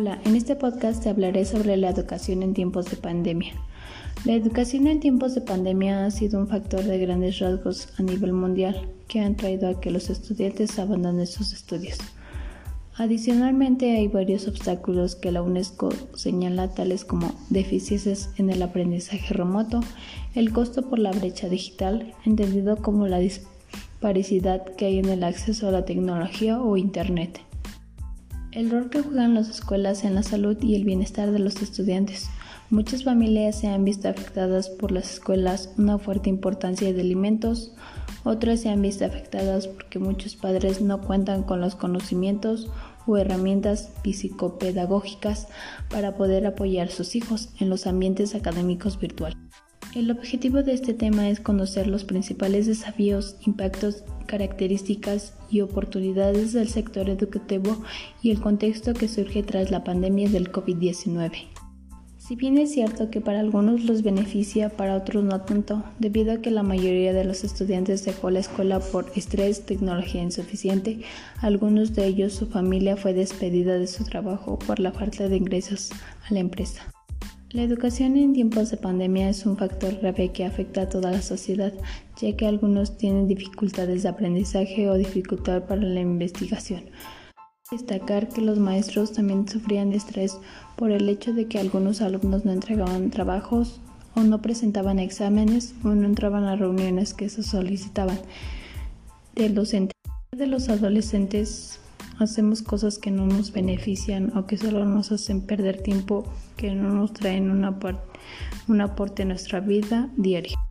Hola, en este podcast te hablaré sobre la educación en tiempos de pandemia. La educación en tiempos de pandemia ha sido un factor de grandes rasgos a nivel mundial que han traído a que los estudiantes abandonen sus estudios. Adicionalmente, hay varios obstáculos que la UNESCO señala, tales como deficiencias en el aprendizaje remoto, el costo por la brecha digital, entendido como la disparidad que hay en el acceso a la tecnología o Internet el rol que juegan las escuelas en la salud y el bienestar de los estudiantes. Muchas familias se han visto afectadas por las escuelas, una fuerte importancia de alimentos, otras se han visto afectadas porque muchos padres no cuentan con los conocimientos o herramientas psicopedagógicas para poder apoyar a sus hijos en los ambientes académicos virtuales. El objetivo de este tema es conocer los principales desafíos, impactos, características y oportunidades del sector educativo y el contexto que surge tras la pandemia del COVID-19. Si bien es cierto que para algunos los beneficia, para otros no tanto, debido a que la mayoría de los estudiantes dejó la escuela por estrés, tecnología insuficiente, algunos de ellos su familia fue despedida de su trabajo por la falta de ingresos a la empresa. La educación en tiempos de pandemia es un factor grave que afecta a toda la sociedad, ya que algunos tienen dificultades de aprendizaje o dificultad para la investigación. Destacar que los maestros también sufrían de estrés por el hecho de que algunos alumnos no entregaban trabajos o no presentaban exámenes o no entraban a reuniones que se solicitaban del docente. De los adolescentes hacemos cosas que no nos benefician o que solo nos hacen perder tiempo, que no nos traen un aporte, un aporte a nuestra vida diaria.